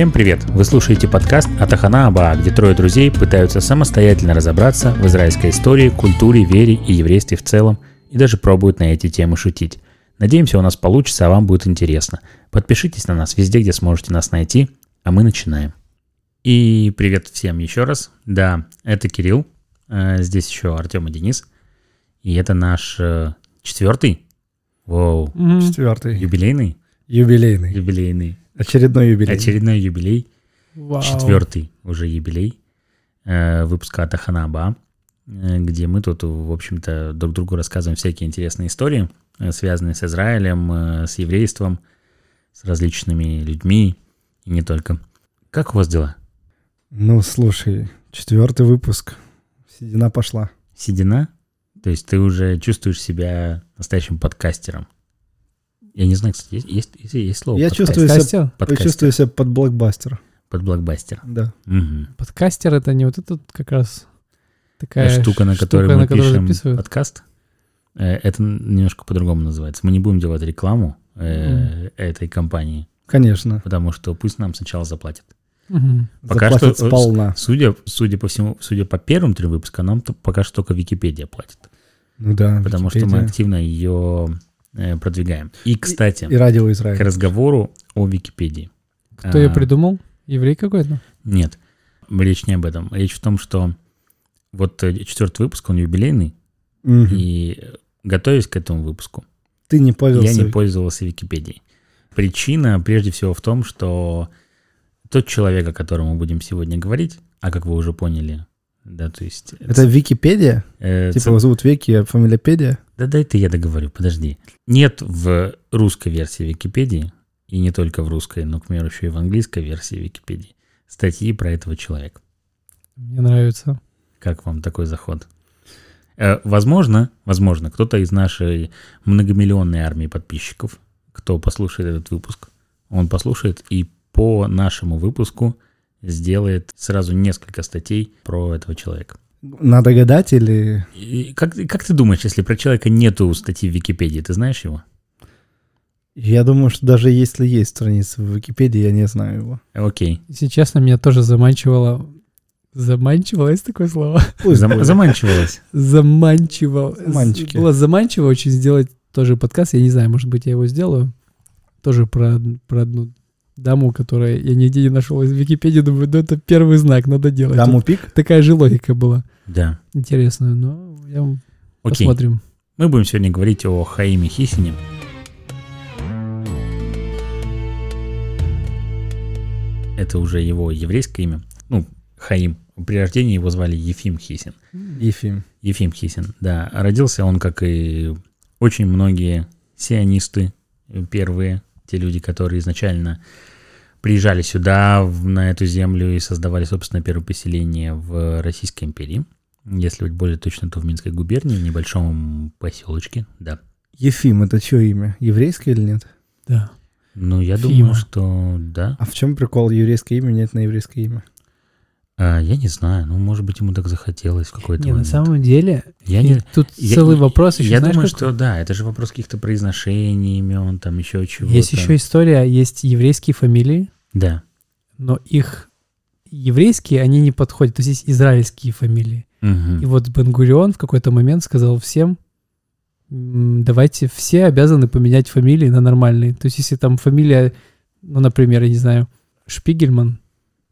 Всем привет! Вы слушаете подкаст Атахана Аба, где трое друзей пытаются самостоятельно разобраться в израильской истории, культуре, вере и еврействе в целом, и даже пробуют на эти темы шутить. Надеемся, у нас получится, а вам будет интересно. Подпишитесь на нас везде, где сможете нас найти, а мы начинаем. И привет всем еще раз. Да, это Кирилл, э, здесь еще Артем и Денис. И это наш э, четвертый, воу, Четвертый. юбилейный, Юбилейный. юбилейный, Очередной юбилей. очередной юбилей, Вау. четвертый уже юбилей э, выпуска Атаханаба, э, где мы тут, в общем-то, друг другу рассказываем всякие интересные истории, э, связанные с Израилем, э, с еврейством, с различными людьми и не только. Как у вас дела? Ну, слушай, четвертый выпуск. Седина пошла. Седина? То есть ты уже чувствуешь себя настоящим подкастером? Я не знаю, кстати, есть, есть, есть, есть слово Я чувствую себя, Подкастер? я Подкастер. чувствую себя под блокбастер. Под блокбастер. Да. Мгм. Подкастер это не вот этот как раз такая штука, на штука, которой мы на которой пишем записывают. подкаст. Э, Это немножко по-другому называется. Мы не будем делать рекламу э, этой компании, Конечно. потому что пусть нам сначала заплатят. Мгм. Пока Заплатят что, э, сполна. Судя, судя по всему, судя по первым трем выпускам, нам то- пока что только Википедия платит, Ну да. потому что мы Википедия. активно ее э, продвигаем. И, кстати, И радио к Израиль. разговору о Википедии. Кто ее А, придумал? Еврей какой-то? Нет, речь не об этом. Речь в том, что вот э, четвертый выпуск, он юбилейный, Мгм. и э, готовясь к этому выпуску, Ты не пользовался. Я не пользовался Википедией. Причина прежде всего в том, что тот человек, о котором мы будем сегодня говорить, а как вы уже поняли, да, то есть... Это Википедия? э, Типа ц- его зовут Вики, а фамилия Педия? Да дай ты я договорю, подожди. Нет в русской версии Википедии, и не только в русской, но, к примеру, еще и в английской версии Википедии, статьи про этого человека. Мне нравится. Как вам такой заход? Э, Возможно, возможно, кто-то из нашей многомиллионной армии подписчиков, кто послушает этот выпуск, он послушает и по нашему выпуску сделает сразу несколько статей про этого человека. Надо гадать или... И как, как ты думаешь, если про человека нету статьи в Википедии, ты знаешь его? Я думаю, что даже если есть страница в Википедии, я не знаю его. Окей. Если честно, меня тоже заманчивало... Заманчивало, есть такое слово? Пусть Зам- заманчивалось. Заманчиво. Заманчики. Было заманчиво очень сделать тоже подкаст. Я не знаю, может быть, я его сделаю. Тоже про, про одну даму, которая я нигде не нашел из Википедии. Думаю, ну это первый знак, надо делать. Даму пик? Такая же логика была. Да. Интересная, но я Окей. посмотрим. Мы будем сегодня говорить о Хаиме Хисине. Это уже его еврейское имя. Ну, Хаим. При рождении его звали Ефим Хисин. Ефим. Ефим Хисин, да. Родился он, как и очень многие сионисты первые, те люди, которые изначально приезжали сюда, в- на эту землю и создавали, собственно, первое поселение в Российской империи. Если быть более точно, то в Минской губернии, в небольшом поселочке, да. Ефим, это чье имя? Еврейское или нет? Да. Ну, я Фима. думаю, что да. А в чем прикол еврейское имя менять на еврейское имя? А, я не знаю, ну, может быть, ему так захотелось в какой-то Не, на момент. самом деле, Я не... тут я- целый я- вопрос еще, Я знаешь, думаю, какой? что да, это же вопрос каких-то произношений имен, там еще чего-то. Есть еще история, есть еврейские фамилии, Да. но их еврейские, они не подходят, то есть есть израильские фамилии. Мгм. И вот Бен-Гурион в какой-то момент сказал всем, «М, давайте все обязаны поменять фамилии на нормальные. То есть если там фамилия, ну, например, я не знаю, Шпигельман,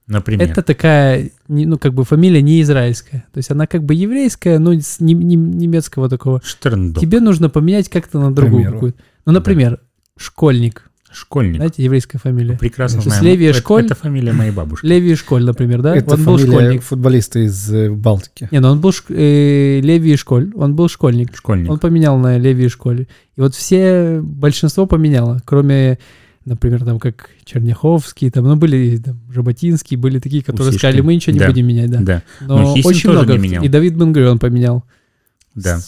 Например. это такая, не- ну, как бы фамилия не израильская. То есть она как бы еврейская, но с не- не- немецкого такого. Штерндок. Тебе нужно поменять как-то на другую какую-то. Ну, например, Школьник. Школьник. Знаете, еврейская фамилия. Прекрасно То есть знаю. Левия это, Школь- это фамилия моей бабушки. Леви Школь, например, да? Это он был школьник. футболиста из э, Балтики. Не, ну он был шк- э, Леви Школь, он был школьник. Школьник. Он поменял на Леви Школе. И вот все, большинство поменяло, кроме, например, там как Черняховский, там, ну были там, Жаботинский, были такие, которые Усишкин. сказали, мы ничего не Да. будем менять, да. Да, Но, Но Хисин очень много. не менял. И Давид Бенгурион поменял. да.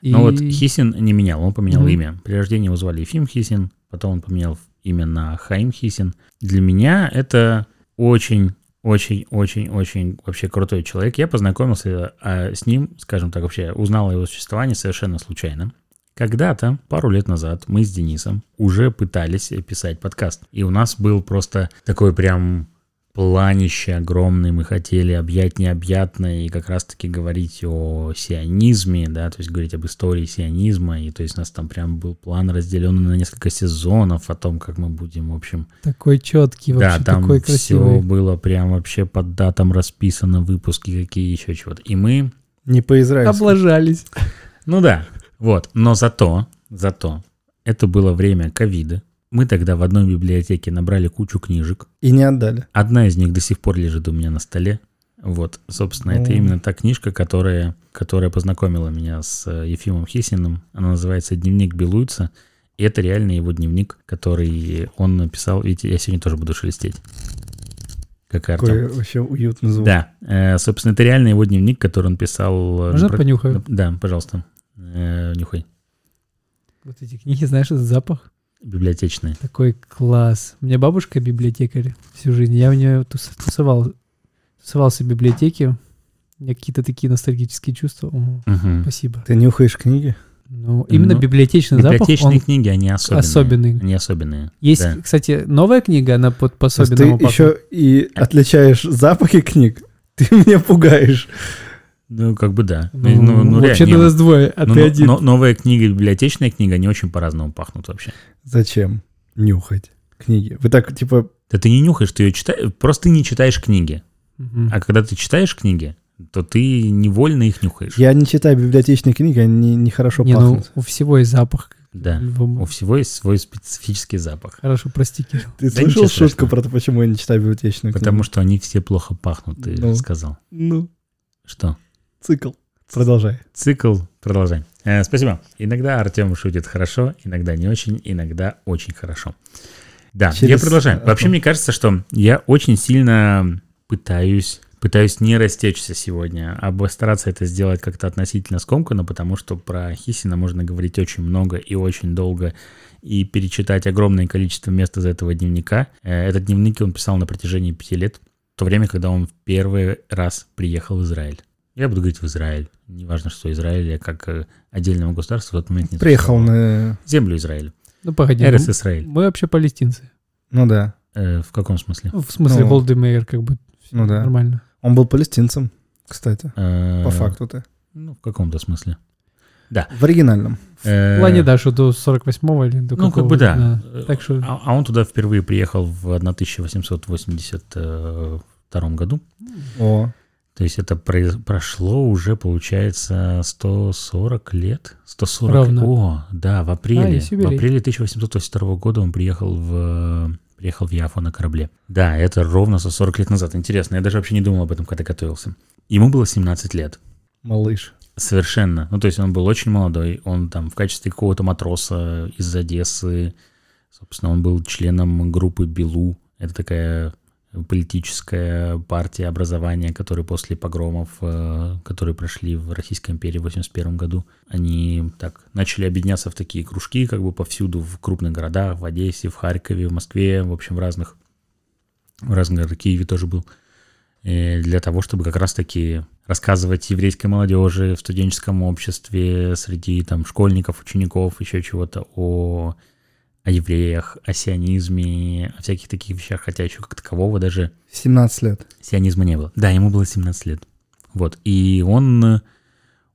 И... Но вот Хисин не менял, он поменял Мгм. имя. При рождении его звали Ефим Хисин, потом он поменял имя на Хаим Хисин. Для меня это очень очень-очень-очень вообще крутой человек. Я познакомился а, с ним, скажем так, вообще узнал о его существовании совершенно случайно. Когда-то, пару лет назад, мы с Денисом уже пытались писать подкаст. И у нас был просто такой прям планище огромный, мы хотели объять необъятное и как раз-таки говорить о сионизме, да, то есть говорить об истории сионизма, и то есть у нас там прям был план разделенный на несколько сезонов о том, как мы будем, в общем... Такой четкий, вообще да, там такой все красивый. было прям вообще под датам расписано, выпуски какие еще чего-то. И мы Не по-израильски. Облажались. Ну да, вот. Но зато, зато, это было время ковида. Мы тогда в одной библиотеке набрали кучу книжек. И не отдали. Одна из них до сих пор лежит у меня на столе. Вот, собственно, это именно та книжка, которая, которая познакомила меня с э, Ефимом Хисиным. Она называется «Дневник Белуйца». И это реально его дневник, который он написал. Видите, я сегодня тоже буду шелестеть. Как Артем. Вообще уютный звук. Да, э, собственно, это реально его дневник, который он писал. э, Можно про- понюхаю? Да, пожалуйста. Э, Нюхай. Вот эти книги, знаешь, этот запах? Библиотечные. Такой класс. У меня бабушка библиотекарь всю жизнь. Я у нее тус- тусовал, тусовался в библиотеке. У меня какие-то такие ностальгические чувства. О, Мгм. спасибо. Ты нюхаешь книги? Ну, именно Ну, библиотечный запах, Библиотечные он книги, они особенные. особенный. Они особенные. Есть, да. кстати, новая книга, она под То есть по-особенному ты пахнет. еще и отличаешь запахи книг? Ты меня пугаешь. Ну, как бы да. Ну, Ну, ну, вообще реально, нас двое, а ну, ты но- один. но- новая книга и библиотечная книга, они очень по-разному пахнут вообще. Зачем нюхать книги? Вы так, типа, Да ты не нюхаешь, ты ее читаешь, просто ты не читаешь книги. Мгм. А когда ты читаешь книги, то ты невольно их нюхаешь. я не читаю библиотечные книги, они нехорошо Не, ну, пахнут. у всего есть запах. Да. Любому. У всего есть свой специфический запах. Хорошо, прости, Кирилл. Ты да слышал шутку про то, почему я не читаю библиотечные книги? Потому что они все плохо пахнут, ты Ну. сказал. Ну, Что? Цикл. Продолжай. Цикл продолжай. Э, спасибо. Иногда Артем шутит хорошо, иногда не очень, иногда очень хорошо. Да, я Через- продолжаю. Вообще, Артем. мне кажется, что я очень сильно пытаюсь, пытаюсь не растечься сегодня, а стараться это сделать как-то относительно скомканно, потому что про Хисина можно говорить очень много и очень долго, и перечитать огромное количество мест из этого дневника. Э, Этот дневник он писал на протяжении пяти лет, в то время, когда он в первый раз приехал в Израиль. Я буду говорить в Израиль. Неважно, что Израиль, я как э, отдельного государства в тот момент не Приехал на... Землю Израиля. Ну, погоди. Эрес ну, Израиль. Мы вообще палестинцы. Ну да, Э, в каком смысле? Ну, в смысле, Ну. Голдемейер как бы Ну да. нормально. он был палестинцем, кстати, Э, по факту-то. Ну, в каком-то смысле. В оригинальном. Э, В плане, да, что до 48-го или до Ну, как бы да. Э, Так что... А, а он туда впервые приехал в 1882 году. О, То есть это произ- прошло уже, получается, 140 лет. 140. Ровно. О, да, в А, апреле. есть в апреле 1882 года он приехал в приехал в Яфу на корабле. Да, это ровно 140 лет назад. Интересно, я даже вообще не думал об этом, когда готовился. Ему было 17 лет. малыш. Совершенно. Ну, то есть он был очень молодой. Он там в качестве какого-то матроса из Одессы, собственно, он был членом группы Белу. Это такая политическая партия образования, которая после погромов, э, которые прошли в Российской империи в 81 году, они так начали объединяться в такие кружки, как бы повсюду, в крупных городах, в Одессе, в Харькове, в Москве, в общем, в разных, в разных городах, Киеве тоже был. Для того, чтобы как раз-таки рассказывать еврейской молодежи в студенческом обществе, среди там школьников, учеников, еще чего-то о, о евреях, о сионизме, о всяких таких вещах, хотя еще как такового даже 17 лет. сионизма не было. Да, ему было 17 лет. Вот, и он,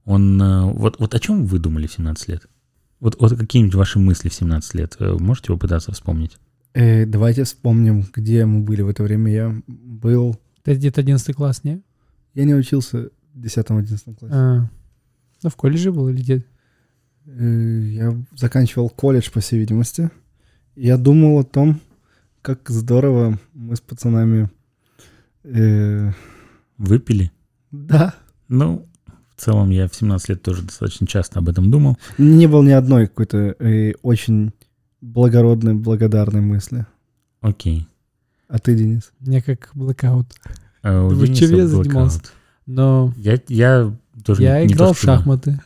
он, вот, вот о чем вы думали в 17 лет? Вот, вот какие-нибудь ваши мысли в 17 лет? Э, Можете попытаться вспомнить? Э, давайте вспомним, где мы были в это время. Я был... Это где-то 11 класс, не? Я не учился в 10-11 классе. А, ну, в колледже был или где? Э, Я заканчивал колледж, по всей видимости. Я думал о том, как здорово мы с пацанами... э, Выпили? да. Ну, в целом я в 17 лет тоже достаточно часто об этом думал. Не было ни одной какой-то э, очень благородной, благодарной мысли. Окей. А ты, Денис? Меня как блэкаут. А Дениса чем я блокаут. занимался? Но Я, я тоже я не, не играл то, в шахматы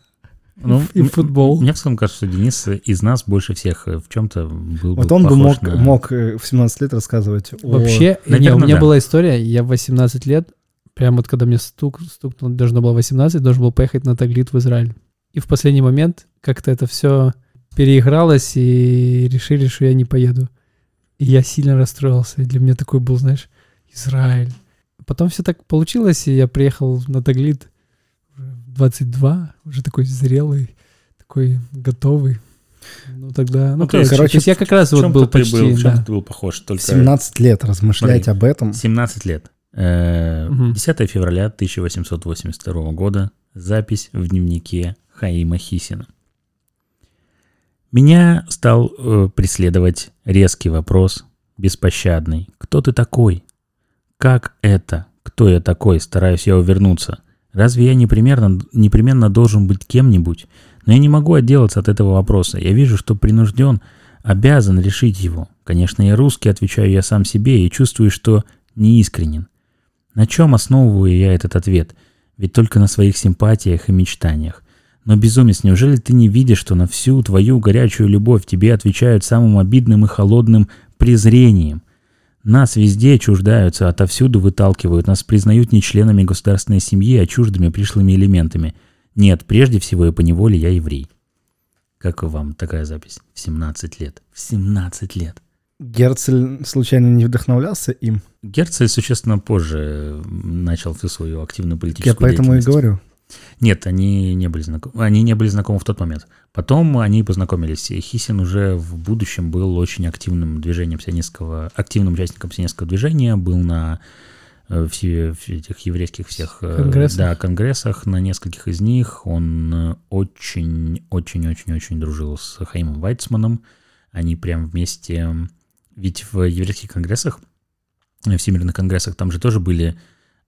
Ну, и футбол. Мне в целом кажется, что Денис из нас больше всех э, в чем-то был Вот бы он бы мог, на- мог э, в 17 лет рассказывать о... Вообще, не, у меня да. была история, я в 18 лет, прямо вот когда мне стук, стукнуло, должно было 18, должен был поехать на Таглит в Израиль. И в последний момент как-то это все переигралось, и решили, что я не поеду. И я сильно расстроился. И для меня такой был, знаешь, Израиль. Потом все так получилось, и я приехал на Таглит 22, уже такой зрелый, такой готовый. Ну тогда, ну, Ну, то есть, короче, то есть я как раз вот был ты почти, был, в чем да. ты был похож? Только 17 лет размышлять Смотри. об этом. 17 лет. Э, Мгм. 10 февраля 1882 года. Запись в дневнике Хаима Хисина. Меня стал э, преследовать резкий вопрос, беспощадный. Кто ты такой? Как это? Кто я такой? Стараюсь я увернуться. Разве я непременно, непременно должен быть кем-нибудь? Но я не могу отделаться от этого вопроса. Я вижу, что принужден, обязан решить его. Конечно, я русский, отвечаю я сам себе и чувствую, что неискренен. На чем основываю я этот ответ? Ведь только на своих симпатиях и мечтаниях. Но, безумец, неужели ты не видишь, что на всю твою горячую любовь тебе отвечают самым обидным и холодным презрением? Нас везде чуждаются, отовсюду выталкивают, нас признают не членами государственной семьи, а чуждыми пришлыми элементами. Нет, прежде всего и поневоле я еврей. Как вам такая запись? В 17 лет. В 17 лет. Герцель случайно не вдохновлялся им? Герцель существенно позже начал всю свою активную Я политическую поэтому и говорю. Нет, они не были знакомы. Они не были знакомы в тот момент. Потом они познакомились. И Хисин уже в будущем был очень активным движением сионистского, активным участником сионистского движения, был на э, все, этих еврейских всех э, Конгрессах. да, конгрессах, на нескольких из них. Он очень-очень-очень-очень дружил с Хаимом Вайцманом. Они прям вместе... Ведь в еврейских конгрессах, э, всемирных конгрессах, там же тоже были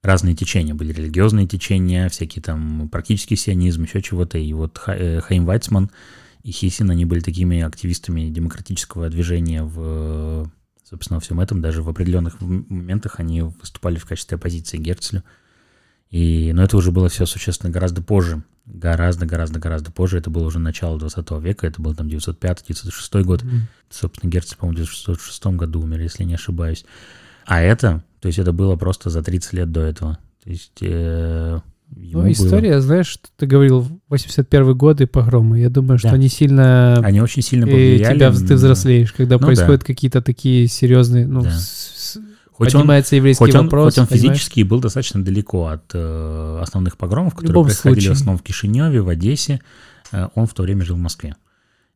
разные течения. Были религиозные течения, всякие там практический сионизм, еще чего-то. И вот э, Хаим Вайцман и Хисин, они были такими активистами демократического движения в, собственно, во всем этом. Даже в определенных моментах они выступали в качестве оппозиции Герцлю. И, но это уже было все существенно гораздо позже. Гораздо, гораздо, гораздо позже. Это было уже начало 20 века. Это был там 905-906 год. Мгм. Собственно, Герцль, по-моему, в 1906 году умер, если не ошибаюсь. А это, то есть это было просто за 30 лет до этого. То есть э, Ну, было- история, знаешь, что ты говорил, 81 год и погромы. Я думаю, что Да. они сильно... Они очень сильно повлияли. тебя, ты взрослеешь, когда Ну происходят какие-то такие серьезные, ну, Да. с- Хоть он, поднимается еврейский хоть он, вопрос. хоть он понимаешь? физически был достаточно далеко от э, основных погромов, которые происходили случае. в основном в Кишиневе, в Одессе, э, он в то время жил в Москве.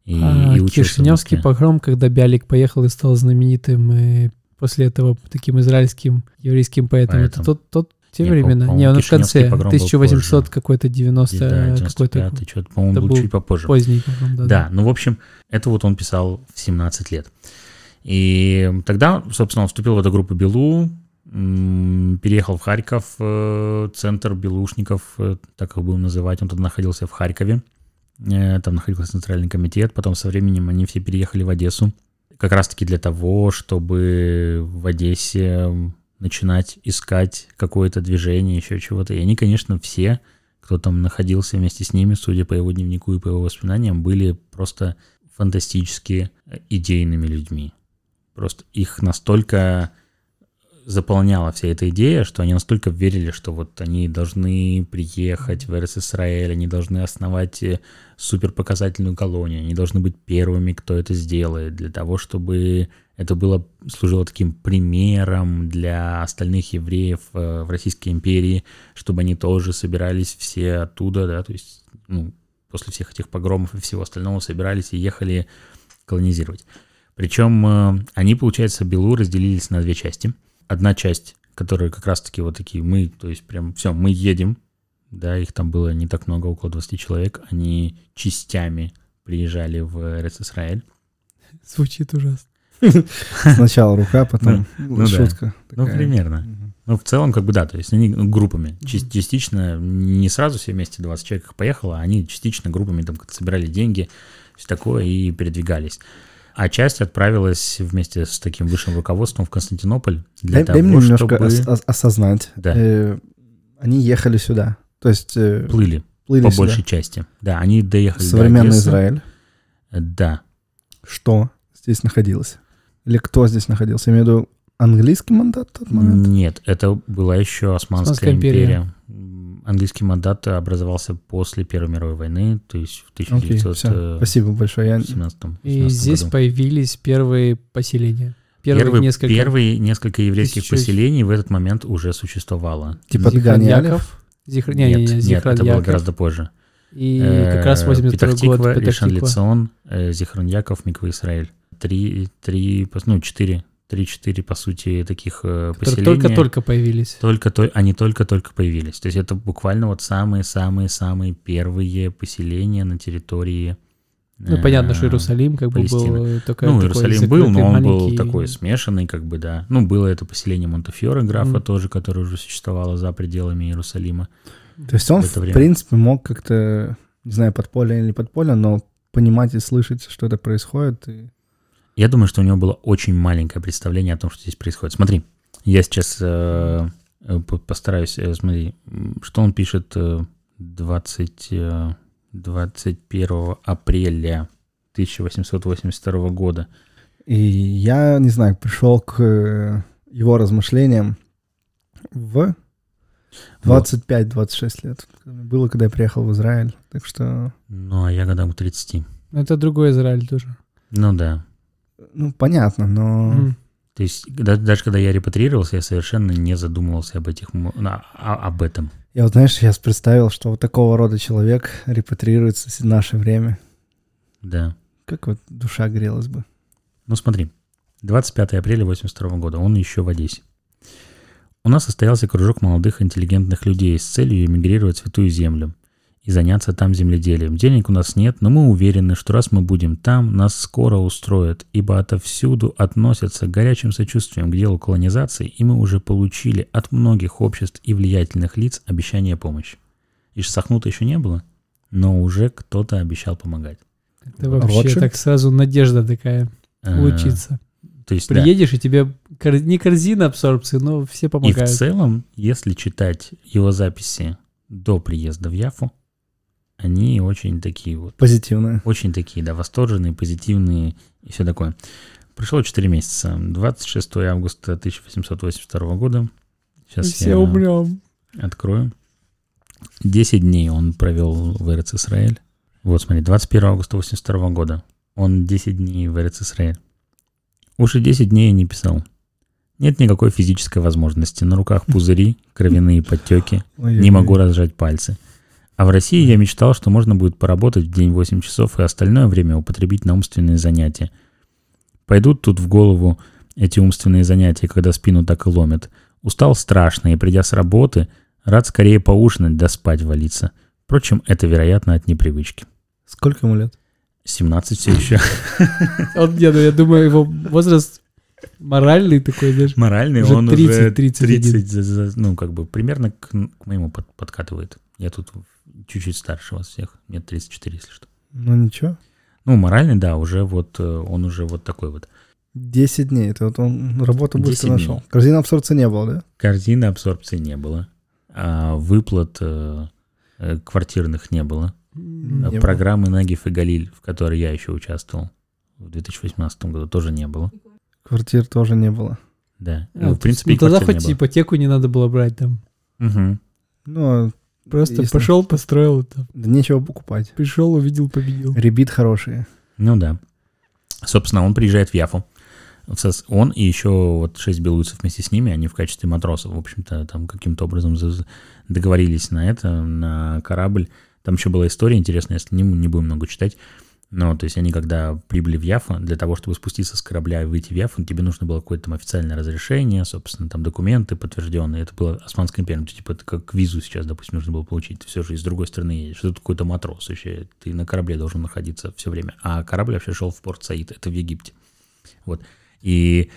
И, А и учился в Кишиневский Москве. погром, когда Бялик поехал и стал знаменитым, и после этого таким израильским еврейским поэтом, это Поэтом. тот, тот те Не, времена. по- Не, он в конце, погром был 1800 позже. какой-то 90 Да, какой-то 95-й, что-то, по-моему, это был был чуть попозже. поздний погром. Да, Да, ну, в общем, это вот он писал в 17 лет. И тогда, собственно, он вступил в эту группу Белу, переехал в Харьков, э, центр белушников, э, так их будем называть. Он тогда находился в Харькове. Э, Там находился центральный комитет. Потом со временем они все переехали в Одессу. Как раз-таки для того, чтобы в Одессе начинать искать какое-то движение, еще чего-то. И они, конечно, все, кто там находился вместе с ними, судя по его дневнику и по его воспоминаниям, были просто фантастически э, идейными людьми. Просто их настолько заполняла вся эта идея, что они настолько верили, что вот они должны приехать в РССР, они должны основать э, суперпоказательную колонию, они должны быть первыми, кто это сделает, для того, чтобы это было, служило таким примером для остальных евреев э, в Российской империи, чтобы они тоже собирались все оттуда, да, то есть, ну, после всех этих погромов и всего остального собирались и ехали колонизировать. Причем э, они, получается, Белу разделились на две части. Одна часть, которая как раз-таки вот такие мы, то есть прям все, мы едем, да, их там было не так много, около 20 человек, они частями приезжали в РССР. Звучит ужасно. Сначала рука, потом ну да. шутка. Ну, примерно. Ну, в целом, как бы да, то есть они ну, группами. Частично, не сразу все вместе 20 человек поехало, а они частично группами там как-то собирали деньги, все такое, и передвигались. А часть отправилась вместе с таким высшим руководством в Константинополь для Дай, того, дай мне немножко чтобы ос- ос- осознать. Да. Э, они ехали сюда. То есть э, плыли плыли по сюда. большей части. Да, они доехали до Современный Одессы. Израиль. Да, Что здесь находилось? Или кто здесь находился? Я имею в виду английский мандат в тот момент? Нет, это была еще Османская, Османская империя. империя. Английский мандат образовался после Первой мировой войны, то есть в Окей, 1917 все. Спасибо большое. Я... И здесь появились первые поселения. первые Первый- несколько... Первые несколько еврейских Тысячу- поселений в этот момент уже существовало. Типа Зихран Ганиалев. Яков. Зихр... Не, не, не, нет, нет, это было гораздо позже. И Э, как раз 82 год. Петахтиква, Петахтиква. Ришан-Лицион, э, Зихрон Яков, Миква Израиль. Три, три, ну, четыре, три-четыре, по сути, таких э, Которые поселения. только-только появились. Только то, они только-только появились. То есть это буквально вот самые-самые-самые первые поселения на территории. Ну, понятно, что э, Иерусалим как бы был только Ну, такой Иерусалим был, но он был такой смешанный, как бы, да. Ну, было это поселение Монтефьоре, графа тоже, которое уже существовало за пределами Иерусалима. То есть он, в принципе, мог как-то, не знаю, подпольно или не подпольно, но понимать и слышать, что это происходит. И... Я думаю, что у него было очень маленькое представление о том, что здесь происходит. Смотри, я сейчас э, э, по- постараюсь, э, смотри, что он пишет э, 20, э, 21 апреля 1882 года. И я, не знаю, пришел к э, его размышлениям в 25-26 лет. Было, когда я приехал в Израиль. Так что, Ну, а я годам к 30. Ну, Это другой Израиль тоже. Ну да. Ну, понятно, но... Мгм. То есть да- даже когда я репатрировался, я совершенно не задумывался об этих на- о- об этом. Я вот, знаешь, сейчас представил, что вот такого рода человек репатрируется в наше время. Да. Как вот душа грелась бы. Ну смотри, 25 апреля 82 года, он еще в Одессе. У нас состоялся кружок молодых интеллигентных людей с целью эмигрировать в Святую Землю и заняться там земледелием. Денег у нас нет, но мы уверены, что раз мы будем там, нас скоро устроят, ибо отовсюду относятся горячим сочувствием к делу колонизации, и мы уже получили от многих обществ и влиятельных лиц обещание помощи. И Сахнута еще не было, но уже кто-то обещал помогать. Это вообще Ротшильд? так сразу надежда такая Э, случится. То есть, да. Приедешь, и тебе кор- не корзина абсорбции, но все И в помогают. целом, если читать его записи до приезда в Яфу, они очень такие вот, Позитивное. очень такие, да, восторженные, позитивные и все такое. Прошло 4 месяца. 26 августа 1882 года. Сейчас Все я умрем. открою. 10 дней он провел в Эрец Исраэль. Вот, смотри, 21 августа 82 года. Он 10 дней в Эрец Исраэль. Уже 10 дней я не писал. Нет никакой физической возможности. На руках пузыри, кровяные подтеки. Не могу разжать пальцы. А в России я мечтал, что можно будет поработать в день 8 часов и остальное время употребить на умственные занятия. Пойдут тут в голову эти умственные занятия, когда спину так и ломят. Устал страшно, и придя с работы, рад скорее поужинать да спать валиться. Впрочем, это, вероятно, от непривычки. Сколько ему лет? 17 все еще. Он, ну, я думаю, его возраст моральный такой, знаешь. Моральный, Уже он 30, уже 31. 30, за- за- ну, как бы примерно к, к моему под- подкатывает. Я тут чуть-чуть старше вас всех. Мне 34, если что. Ну ничего. Ну, моральный, да, уже вот, э, он уже вот такой вот. 10 дней. Это вот он работу 10 быстро дней. нашел. Корзина абсорбции не было, да? Корзины абсорбции не было. А выплат э, э, квартирных не было. Не было. Программы Нагиф и Галиль, в которой я еще участвовал в 2018 году, тоже не было. Квартир тоже не было. Да. а, Ну, то в принципе, ну, тогда хоть не было. ипотеку не надо было брать там. Мгм. Ну, Просто Если- пошел, построил там. да нечего покупать. Пришел, увидел, победил. Ребит хорошие. Ну да. Собственно, он приезжает в Яфу. Он и еще вот шесть белуцев вместе с ними, они в качестве матросов, в общем-то, там каким-то образом договорились на это, на корабль. Там еще была история интересная, если не, не будем много читать. Но, то есть они, когда прибыли в Яфу, для того, чтобы спуститься с корабля и выйти в Яфу, тебе нужно было какое-то там официальное разрешение, собственно, там документы подтвержденные. Это было Османская империя. Ну, типа, это как визу сейчас, допустим, нужно было получить. Ты все же из другой страны едешь. Что ты какой-то матрос вообще. Ты на корабле должен находиться все время. А корабль вообще шел в порт Саид. Это в Египте. Вот. И,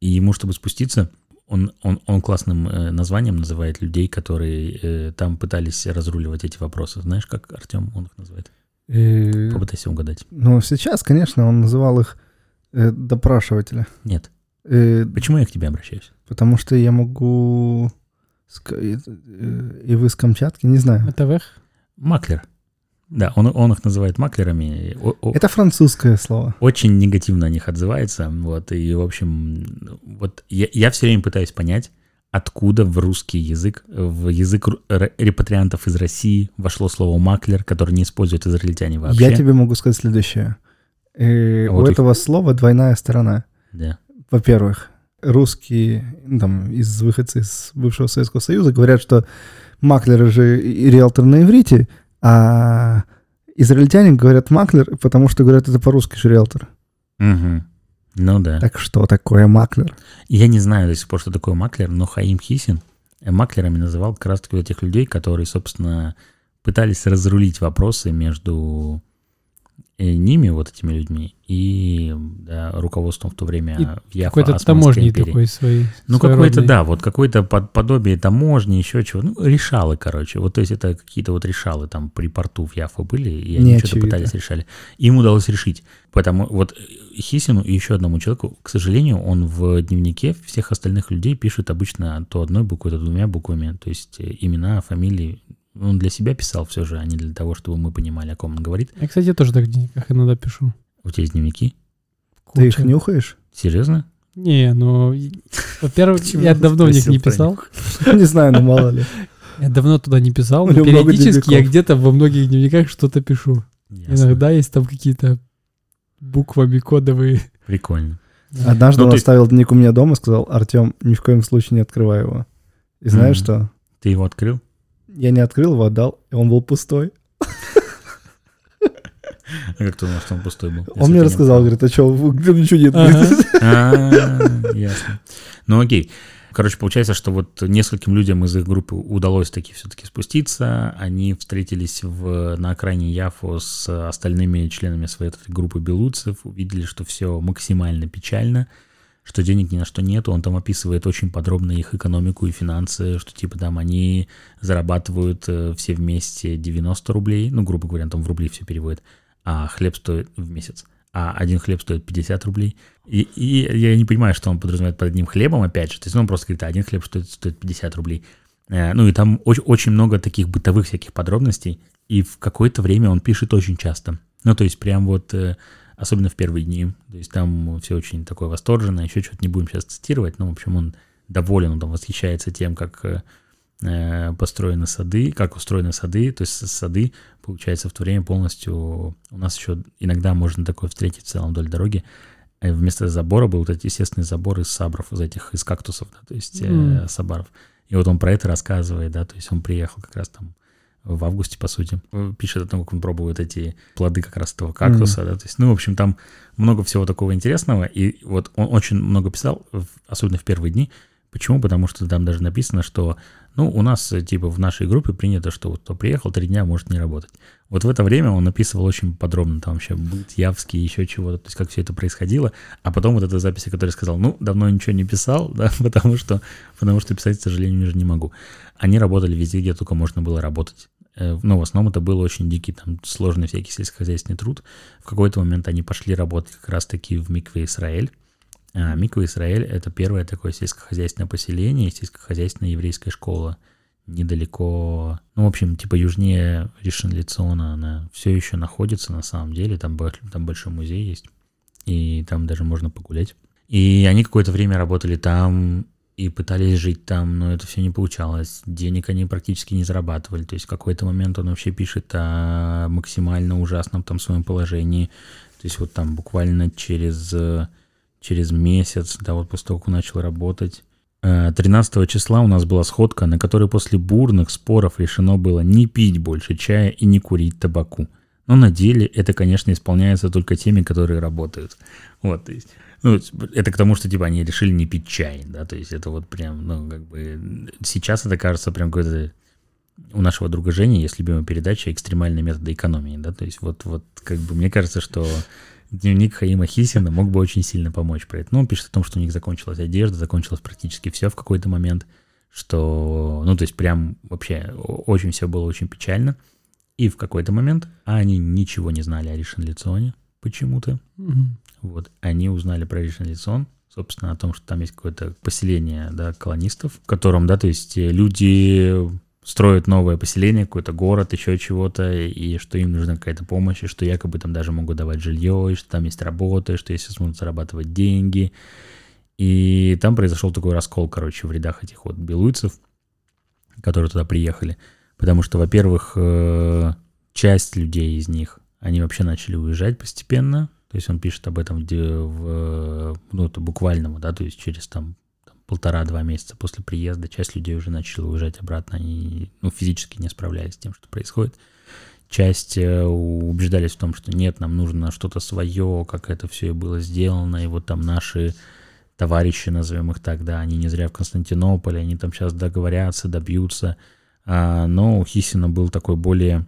и ему, чтобы спуститься, он, он, он классным э, названием называет людей, которые э, там пытались разруливать эти вопросы. Знаешь, как Артем он их называет? И, Попытайся угадать. ну, сейчас, конечно, он называл их э, допрашивателя. Нет. Э, Почему я к тебе обращаюсь? потому что я могу... э, э, И вы с Камчатки, не знаю. Это вех? Маклер. Да, он, он их называет маклерами. О- о- Это французское слово. очень негативно о них отзывается. Вот, и, в общем, вот я, я все время пытаюсь понять, откуда в русский язык, в язык репатриантов из России вошло слово маклер, которое не используют израильтяне вообще. Я тебе могу сказать следующее. Э, Вот у их- этого слова двойная сторона. Да. во-первых, русские, там, из выходцы из бывшего Советского Союза говорят, что маклеры же и риэлтор на иврите, а израильтяне говорят маклер, потому что говорят это по-русски же риэлтор. Мгм. Ну да. Так что такое маклер? Я не знаю до сих пор, что такое маклер, но Хаим Хисин э, маклерами называл как раз-таки вот этих людей, которые, собственно, пытались разрулить вопросы между ними, вот этими людьми, и да, руководством в то время И Яфа Какой-то таможни империи. такой своей. Ну, какой-то, да, вот какое-то под- подобие таможни, еще чего. Ну, решалы, короче. Вот, то есть это какие-то вот решалы там при порту в Яфу были, и они Не что-то очевидно. пытались решали. Им удалось решить. Потому вот Хисину и еще одному человеку, к сожалению, он в дневнике всех остальных людей пишет обычно то одной буквой, то двумя буквами. То есть э, имена, фамилии. Он для себя писал все же, а не для того, чтобы мы понимали, о ком он говорит. Я, кстати, тоже так в дневниках иногда пишу. У тебя есть дневники? Ты их Куча. нюхаешь? Серьезно? Не, ну, во-первых, я давно в них не писал. Не знаю, ну мало ли. Я давно туда не писал, но периодически я где-то во многих дневниках что-то пишу. Иногда есть там какие-то буквами кодовые. Прикольно. Однажды Ну, он оставил дневник у меня дома, сказал, Артем, ни в коем случае не открывай его. И знаешь что? Ты его открыл? Я не открыл его, отдал, и он был пустой. А как ты думал, что он пустой был? Он мне рассказал, говорит, а что, где ничего нет? А, ясно. Ну окей. Короче, получается, что вот нескольким людям из их группы удалось таки все-таки спуститься. Они встретились в, на окраине Яфо с остальными членами своей этой группы белуцев, увидели, что все максимально печально, что денег ни на что нету. Он там описывает очень подробно их экономику и финансы, что типа там они зарабатывают э, все вместе 90 рублей, ну, грубо говоря, там в рубли все переводит, а хлеб стоит в месяц. А один хлеб стоит 50 рублей. И, и я не понимаю, что он подразумевает под одним хлебом, опять же. То есть ну, он просто говорит, один хлеб стоит, стоит 50 рублей. Э, Ну и там очень, очень много таких бытовых всяких подробностей. И в какое-то время он пишет очень часто. Ну, то есть прям вот, э, особенно в первые дни. То есть там все очень такое восторженное. Еще что-то не будем сейчас цитировать. Но, в общем, он доволен, он там восхищается тем, как э, э, построены сады, как устроены сады. То есть сады, получается, в то время полностью... У нас еще иногда можно такое встретить в целом вдоль дороги. Э, Вместо забора был вот этот естественный забор из сабров, из этих, из кактусов, да, то есть э, М. сабаров. И вот он про это рассказывает, да, то есть он приехал как раз там в августе, по сути. Э, Пишет о том, как он пробует эти плоды как раз этого кактуса, да, то есть, ну, в общем, там много всего такого интересного, и вот он очень много писал, особенно в первые дни. Почему? Потому что там даже написано, что, ну, у нас, э, типа, в нашей группе принято, что вот кто приехал, три дня может не работать. Вот в это время он написывал очень подробно, там вообще быт, явский, еще чего-то, то есть как все это происходило. А потом вот эта запись, о которой я сказал, ну, давно ничего не писал, да, потому что, потому что писать, к сожалению, уже не могу. Они работали везде, где только можно было работать. Э, Ну, в основном это был очень дикий, там, сложный всякий сельскохозяйственный труд. В какой-то момент они пошли работать как раз-таки в Микве Израиль. А, Миква Израиль — это первое такое сельскохозяйственное поселение, сельскохозяйственная еврейская школа недалеко, ну, в общем, типа южнее Ришен-Лицона, она все еще находится на самом деле, там, там большой музей есть, и там даже можно погулять. И они какое-то время работали там и пытались жить там, но это все не получалось. Денег они практически не зарабатывали. То есть в какой-то момент он вообще пишет о максимально ужасном там своем положении. То есть вот там буквально через, э, через месяц, да, вот после того, как он начал работать, э, 13 числа у нас была сходка, на которой после бурных споров решено было не пить больше чая и не курить табаку. Но на деле это, конечно, исполняется только теми, которые работают. Вот, то есть, ну, это к тому, что, типа, они решили не пить чай, да, то есть это вот прям, ну, как бы, сейчас это кажется прям какой-то у нашего друга Жени есть любимая передача «Экстремальные методы экономии», да, то есть вот, вот как бы мне кажется, что дневник Хаима Хисина мог бы очень сильно помочь про это. Ну, он пишет о том, что у них закончилась одежда, закончилось практически все в какой-то момент, что, ну, то есть прям вообще очень все было очень печально. И в какой-то момент, а они ничего не знали о Ришен Лицоне почему-то, Мгм. вот, они узнали про Ришен Лицон, собственно, о том, что там есть какое-то поселение, да, колонистов, в котором, да, то есть э, люди строят новое поселение, какой-то город, еще чего-то, и что им нужна какая-то помощь, и что якобы там даже могут давать жилье, и что там есть работа, и что если смогут зарабатывать деньги. И там произошел такой раскол, короче, в рядах этих вот белуйцев, которые туда приехали. Потому что, во-первых, э, часть людей из них, они вообще начали уезжать постепенно. То есть он пишет об этом в, в ну, это буквальному, да, то есть через там, там полтора-два месяца после приезда часть людей уже начала уезжать обратно и ну, физически не справляясь с тем, что происходит. Часть э, убеждались в том, что нет, нам нужно что-то свое, как это все и было сделано, и вот там наши товарищи, назовем их так, да, они не зря в Константинополе, они там сейчас договорятся, добьются. А, но у Хисина был такой более,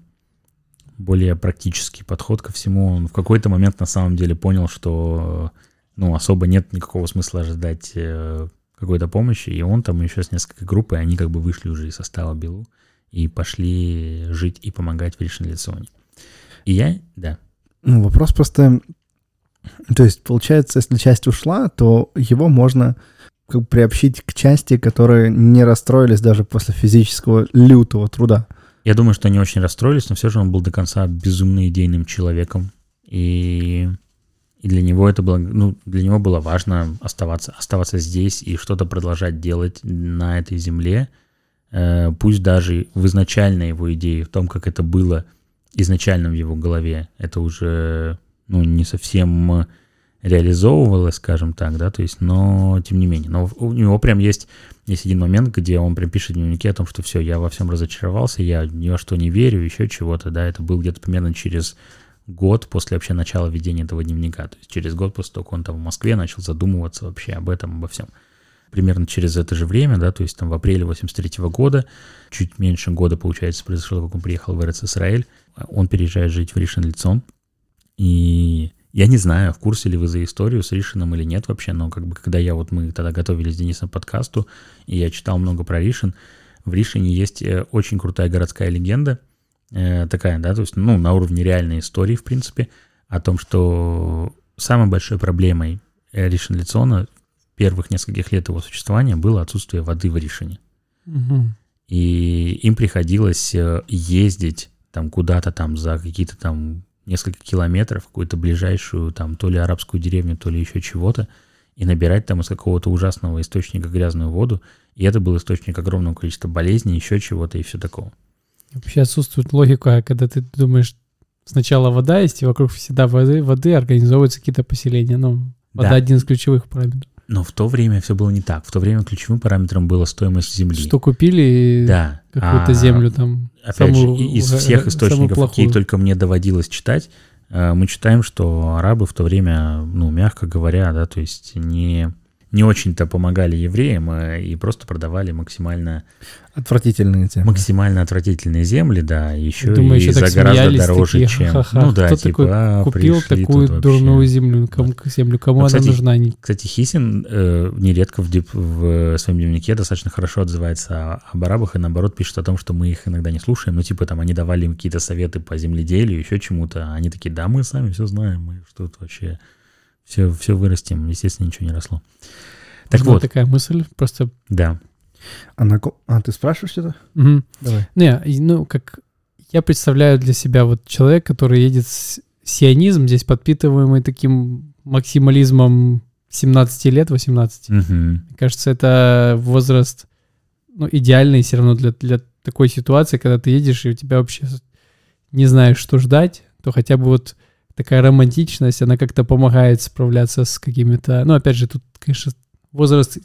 более практический подход ко всему. Он в какой-то момент на самом деле понял, что ну, особо нет никакого смысла ожидать э, какой-то помощи, и он там еще с несколькой групп, и они как бы вышли уже из состава Белу и пошли жить и помогать в Ришенлицоне. И я, да. Ну, вопрос просто то есть, получается, если часть ушла, то его можно как бы приобщить к части, которые не расстроились даже после физического лютого труда. Я думаю, что они очень расстроились, но все же он был до конца безумно идейным человеком. И, и для него это было, ну, для него было важно оставаться, оставаться здесь и что-то продолжать делать на этой земле. Э, пусть даже в изначальной его идее, в том, как это было изначально в его голове, это уже ну, не совсем реализовывалось, скажем так, да, то есть, но тем не менее. Но у него прям есть, есть один момент, где он прям пишет в дневнике о том, что все, я во всем разочаровался, я ни во что не верю, еще чего-то, да, это был где-то примерно через год после вообще начала ведения этого дневника, то есть через год после того, как он там в Москве начал задумываться вообще об этом, обо всем. Примерно через это же время, да, то есть там в апреле 83 года, чуть меньше года, получается, произошло, как он приехал в РЦ Израиль, он переезжает жить в Ришен-Лицон, и я не знаю, в курсе ли вы за историю с Ришином или нет вообще, но как бы когда я вот мы тогда готовились с Денисом подкасту, и я читал много про Ришин, в Ришине есть э, очень крутая городская легенда, э, такая, да, то есть, ну, на уровне реальной истории, в принципе, о том, что самой большой проблемой Ришин Лицона в первых нескольких лет его существования было отсутствие воды в Ришине. Угу. И им приходилось э, ездить там куда-то там за какие-то там несколько километров, какую-то ближайшую там то ли арабскую деревню, то ли еще чего-то, и набирать там из какого-то ужасного источника грязную воду. И это был источник огромного количества болезней, еще чего-то и все такого. Вообще отсутствует логика, когда ты думаешь, сначала вода есть, и вокруг всегда воды, воды организовываются какие-то поселения. Ну, вода да. один из ключевых параметров. Но в то время все было не так. В то время ключевым параметром была стоимость земли. Что купили да. какую-то а, землю там. Опять самую, же, из всех источников, какие только мне доводилось читать, э, мы читаем, что арабы в то время, ну, мягко говоря, да, то есть не не очень-то помогали евреям а, и просто продавали максимально... Отвратительные земли. Максимально отвратительные земли, да, еще Думаю, и еще за гораздо дороже, такие, чем... Ха-ха. Ну да, Кто типа, такой а, купил такую дурную землю, кому, землю, кому ну, она кстати, нужна? Кстати, Хисин э, нередко в, дип, в своем дневнике достаточно хорошо отзывается об арабах и наоборот пишет о том, что мы их иногда не слушаем, ну типа там они давали им какие-то советы по земледелию, еще чему-то, они такие, да, мы сами все знаем, мы что тут вообще все, все вырастим. Естественно, ничего не росло. Так Нужна вот. такая мысль, просто... Да. А, на... а ты спрашиваешь что-то? Угу. Давай. Не, ну, как я представляю для себя вот человек, который едет с сионизм, здесь подпитываемый таким максимализмом 17 лет, 18. Угу. Мне кажется, это возраст ну, идеальный все равно для, для такой ситуации, когда ты едешь, и у тебя вообще не знаешь, что ждать, то хотя бы вот такая романтичность, она как-то помогает справляться с какими-то... Ну, опять же, тут, конечно, возраст...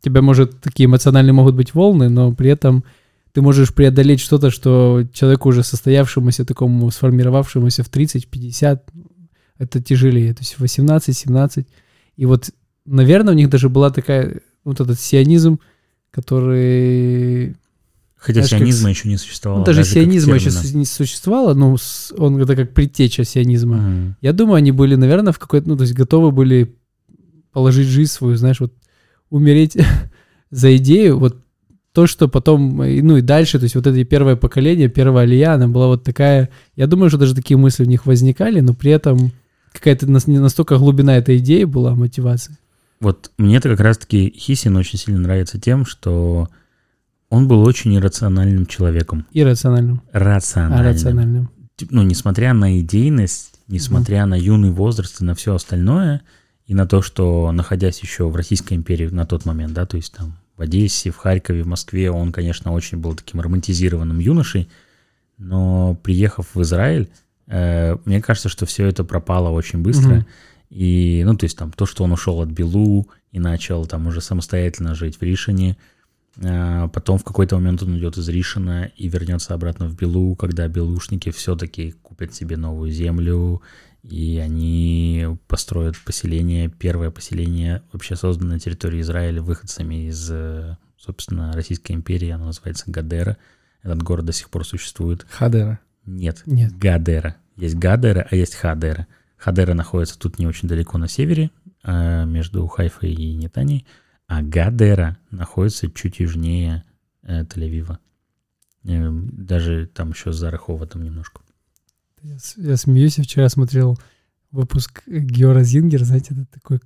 Тебя, может, такие эмоциональные могут быть волны, но при этом ты можешь преодолеть что-то, что человеку уже состоявшемуся, такому сформировавшемуся в 30-50, это тяжелее. То есть 18-17. И вот, наверное, у них даже была такая... Вот этот сионизм, который Хотя Знаешь, сионизма как... еще не существовало. Ну, даже, даже сионизма еще не существовало, но он это как предтеча сионизма. Mm. Я думаю, они были, наверное, в какой-то, ну, то есть готовы были положить жизнь свою, знаешь, вот умереть за идею, вот то, что потом, ну и дальше, то есть вот это первое поколение, первая алия, она была вот такая, я думаю, что даже такие мысли в них возникали, но при этом какая-то настолько глубина этой идеи была, мотивация. Вот мне-то как раз-таки Хисин очень сильно нравится тем, что он был очень иррациональным человеком. Иррациональным. Рациональным. А, рациональным. Ну, несмотря на идейность, несмотря угу. на юный возраст и на все остальное, и на то, что, находясь еще в Российской империи на тот момент, да, то есть там в Одессе, в Харькове, в Москве, он, конечно, очень был таким романтизированным юношей, но приехав в Израиль, Э, Мне кажется, что все это пропало очень быстро. Мгм. И, ну, то есть там то, что он ушел от Белу и начал там уже самостоятельно жить в Ришине. А, Потом в какой-то момент он уйдет из Ришина и вернется обратно в Белу, когда белушники все-таки купят себе новую землю, и они построят поселение, первое поселение, вообще созданное на территории Израиля выходцами из, собственно, Российской империи, оно называется Гадера. Этот город до сих пор существует. Хадера. Нет, Нет. Гадера. Есть Гадера, а есть Хадера. Хадера находится тут не очень далеко на севере, а, между Хайфой и Нетанией, а Гадера находится чуть южнее э, Тель-Авива. Э, Даже там еще за Рахова там немножко. Я, я смеюсь, я вчера смотрел выпуск Геора Зингер, знаете, это такой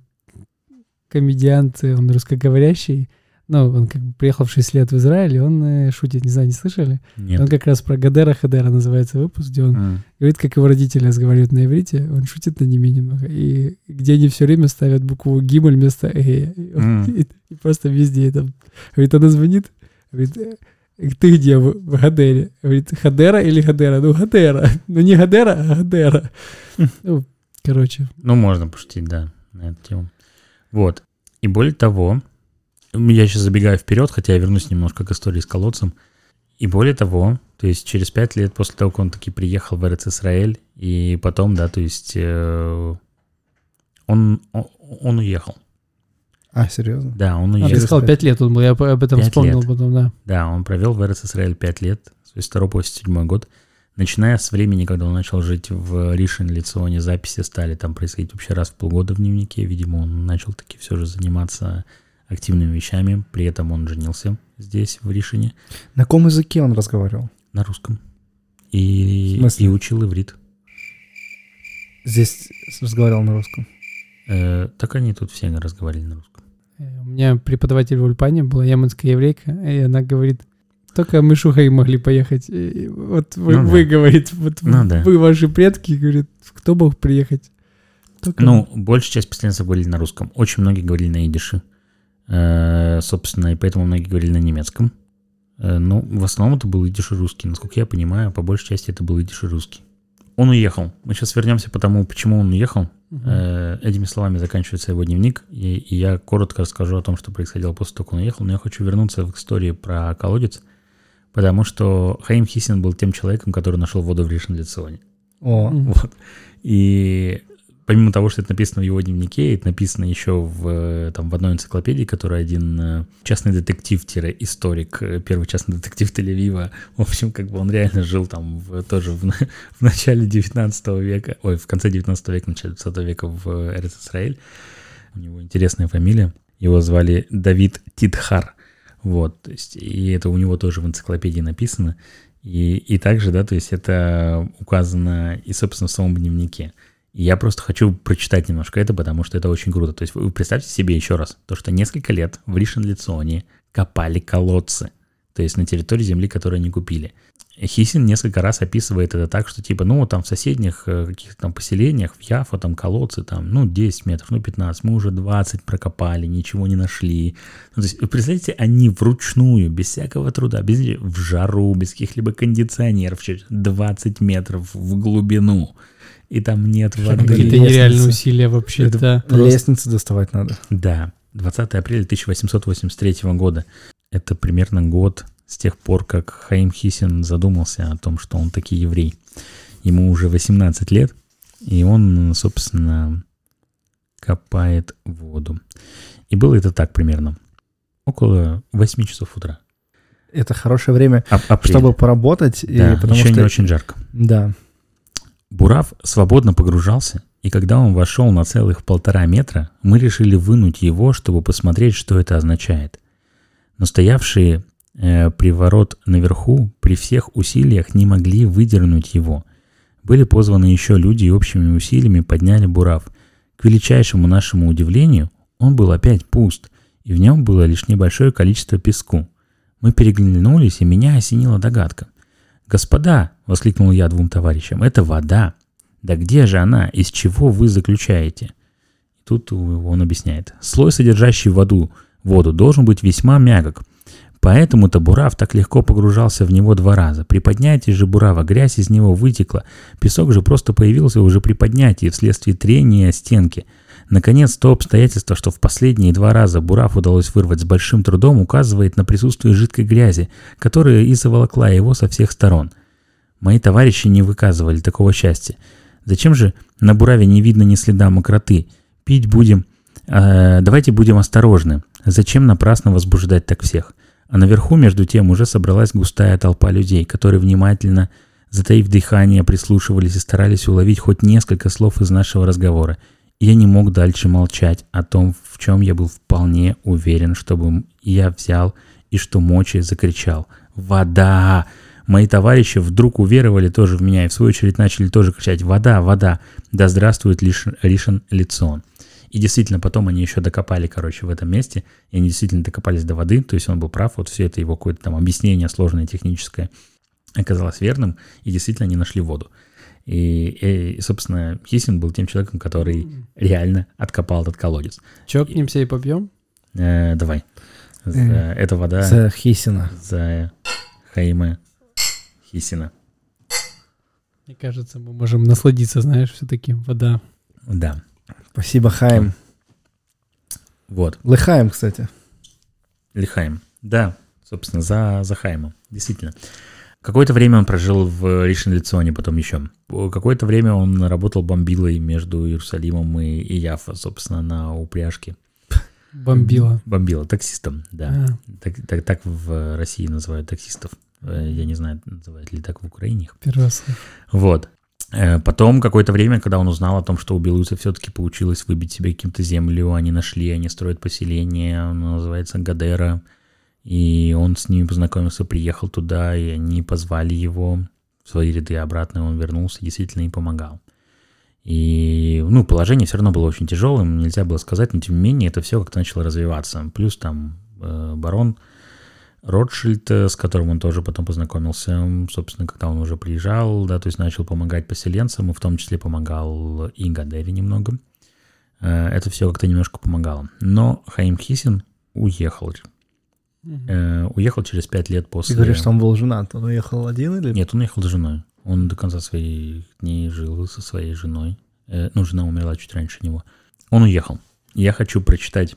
комедиант, он русскоговорящий, ну, он как бы приехал в 6 лет в Израиль, и он э, шутит, не знаю, не слышали? Нет. Он как раз про Гадера Хадера называется выпуск, где он М. говорит, как его родители разговаривают на иврите, он шутит на ними немного, и где они все время ставят букву Гимель вместо Э, М. и- и просто везде там. Говорит, она звонит, говорит, «Э, ты где в, в Гадере? Говорит, Хадера или Гадера? Ну, Гадера. Ну, не Гадера, а Гадера. Ну, короче, Ну, можно пошутить, да, на эту тему. Вот. И более того, я сейчас забегаю вперед, хотя я вернусь немножко к истории с колодцем. И более того, то есть через пять лет после того, как он таки приехал в Эрец Исраэль, и потом, да, то есть э, он, он, он уехал. А, серьезно? Да, он а, ты уехал. сказал, пять. 5 лет он был, я по- об этом Пять вспомнил лет. потом, да. Да, он провел в Эрец Исраэль 5 лет, с 82 по 87 год. Начиная с времени, когда он начал жить в Ришин Лицоне, записи стали там происходить вообще раз в полгода в дневнике. Видимо, он начал таки все же заниматься активными вещами. При этом он женился здесь, в Ришине, На каком языке он разговаривал? на русском. И, и учил иврит. Здесь разговаривал на русском. Э, так они тут все разговаривали на русском. Э, У меня преподаватель в Ульпане была яманская еврейка, и она говорит, только мы Шухай могли поехать. И вот вы, Ну да. вы, говорит, вот Ну да. вы, ваши предки, говорит, кто мог приехать? Только Ну, большая часть поселенцев говорили на русском. Очень многие говорили на идише. Э, собственно, и поэтому многие говорили на немецком. Э, ну, в основном это был идиш и русский. Насколько я понимаю, по большей части это был идиш и русский. Он уехал. Мы сейчас вернемся по тому, почему он уехал. Э, этими словами заканчивается его дневник, и, и я коротко расскажу о том, что происходило после того, как он уехал. Но я хочу вернуться к истории про колодец, потому что Хаим Хисин был тем человеком, который нашел воду в Ришен-Лиционе. О, Мгм. Вот. И помимо того, что это написано в его дневнике, это написано еще в, э, там, в одной энциклопедии, которую один э, частный детектив-историк, э, первый частный детектив Тель-Авива, в общем, как бы он реально жил там в- тоже в, в начале 19 века, ой, в конце 19 века, начале 20 века в Эрец Исраэль. У него интересная фамилия. Его звали Давид Титхар. Вот, то есть, и это у него тоже в энциклопедии написано. И, и также, да, то есть это указано и, собственно, в самом дневнике. Я просто хочу прочитать немножко это, потому что это очень круто. То есть вы представьте себе еще раз, то, что несколько лет в Ришен-Лицоне копали колодцы, то есть на территории земли, которую они купили. Хисин несколько раз описывает это так, что типа, ну, там в соседних э, каких-то там поселениях, в Яфа, там колодцы, там, ну, 10 метров, ну, 15, мы уже 20 прокопали, ничего не нашли. Ну, то есть, вы представляете, они вручную, без всякого труда, без, в жару, без каких-либо кондиционеров, через 20 метров в глубину, и там нет воды. Лестница. нереальные усилия вообще, Это да. лестницы доставать надо. Да, 20 апреля 1883 года. Это примерно год с тех пор, как Хаим Хисин задумался о том, что он таки еврей. Ему уже 18 лет, и он, собственно, копает воду. И было это так примерно. Около 8 часов утра. Это хорошее время, А- апрель. чтобы поработать. и да, потому еще что... не очень жарко. Да. Бурав свободно погружался, и когда он вошел на целых полтора метра, мы решили вынуть его, чтобы посмотреть, что это означает. Но стоявшие э, при ворот наверху при всех усилиях не могли выдернуть его. Были позваны еще люди и общими усилиями подняли бурав. К величайшему нашему удивлению, он был опять пуст, и в нем было лишь небольшое количество песку. Мы переглянулись, и меня осенила догадка. «Господа!» — воскликнул я двум товарищам. «Это вода! Да где же она? Из чего вы заключаете?» Тут он объясняет. «Слой, содержащий воду, воду, должен быть весьма мягок. Поэтому-то Бурав так легко погружался в него два раза. При поднятии же Бурава грязь из него вытекла. Песок же просто появился уже при поднятии вследствие трения стенки. Наконец, то обстоятельство, что в последние два раза Бурав удалось вырвать с большим трудом, указывает на присутствие жидкой грязи, которая и заволокла его со всех сторон. Мои товарищи не выказывали такого счастья. Зачем же на Бураве не видно ни следа мокроты? Пить будем... Э, давайте будем осторожны. Зачем напрасно возбуждать так всех? А наверху, между тем, уже собралась густая толпа людей, которые внимательно, затаив дыхание, прислушивались и старались уловить хоть несколько слов из нашего разговора. Я не мог дальше молчать о том, в чем я был вполне уверен, чтобы я взял и что мочи закричал. «Вода!» Мои товарищи вдруг уверовали тоже в меня и в свою очередь начали тоже кричать «Вода! Вода! Да здравствует Ришен Лицон!» И действительно, потом они еще докопали, короче, в этом месте, и они действительно докопались до воды, то есть он был прав, вот все это его какое-то там объяснение сложное, техническое, оказалось верным, и действительно они нашли воду. И, и собственно, Хисин был тем человеком, который реально откопал этот колодец. Чокнемся и попьем? Э, давай. За, э, это вода... За Хисина. За Хаима Хисина. Мне кажется, мы можем насладиться, знаешь, все-таки вода. Да. Спасибо, Хайм. Вот. Лыхаем, кстати. Лихаем. Да, собственно, за, за Хаймом. Действительно. Какое-то время он прожил в Ришен-Лицоне, потом еще. Какое-то время он работал бомбилой между Иерусалимом и, и Яфа, собственно, на упряжке. Бомбила. Бомбила, таксистом, да. А. Так, так, так в России называют таксистов. Э, Я не знаю, называют ли так в Украине. Первый раз. Вот. Э, Потом какое-то время, когда он узнал о том, что у белорусов все-таки получилось выбить себе каким-то землю, они нашли, они строят поселение, оно называется Гадера, и он с ними познакомился, приехал туда, и они позвали его в свои ряды обратно, и он вернулся, действительно им помогал. И, ну, положение все равно было очень тяжелым, нельзя было сказать, но тем не менее это все как-то начало развиваться. Плюс там э, барон Ротшильд, э, с которым он тоже потом познакомился, собственно, когда он уже приезжал, да, то есть начал помогать поселенцам, и в том числе помогал и Гадере немного. Э, Это все как-то немножко помогало. Но Хаим Хисин уехал. Э, Уехал через пять лет Ты после... говоришь, что он был женат. Он уехал один или... Нет, он уехал с женой. Он до конца своих дней жил со своей женой. Э, ну, жена умерла чуть раньше него. Он уехал. Я хочу прочитать,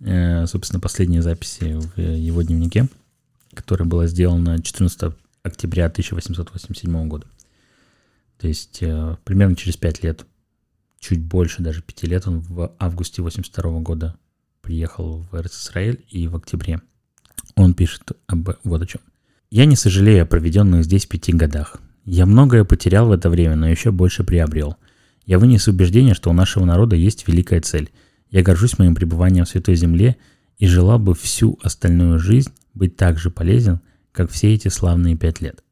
э, собственно, последние записи в его дневнике, которая была сделана 14 октября 1887 года. То есть примерно через 5 лет, чуть больше даже 5 лет, он в августе 82 года приехал в Израиль и в октябре он пишет об вот о чем. «Я не сожалею о проведенных здесь пяти годах. Я многое потерял в это время, но еще больше приобрел. Я вынес убеждение, что у нашего народа есть великая цель. Я горжусь моим пребыванием в Святой Земле и желал бы всю остальную жизнь быть так же полезен, как все эти славные пять лет.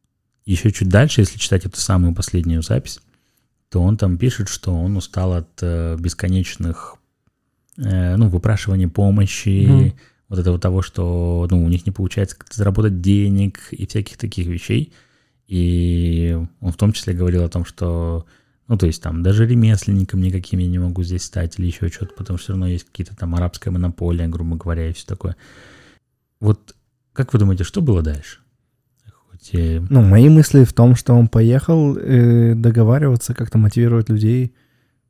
Еще чуть дальше, если читать эту самую последнюю запись, то он там пишет, что он устал от э, бесконечных э, ну, выпрашивания помощи, Мгм. Вот этого того, что ну, у них не получается заработать денег и всяких таких вещей. И он в том числе говорил о том, что, ну, то есть там даже ремесленником никаким я не могу здесь стать или еще что-то, потому что все равно есть какие-то там арабская монополия, грубо говоря, и все такое. Вот как вы думаете, что было дальше? Хоть и- Ну, мои мысли в том, что он поехал э, договариваться, как-то мотивировать людей,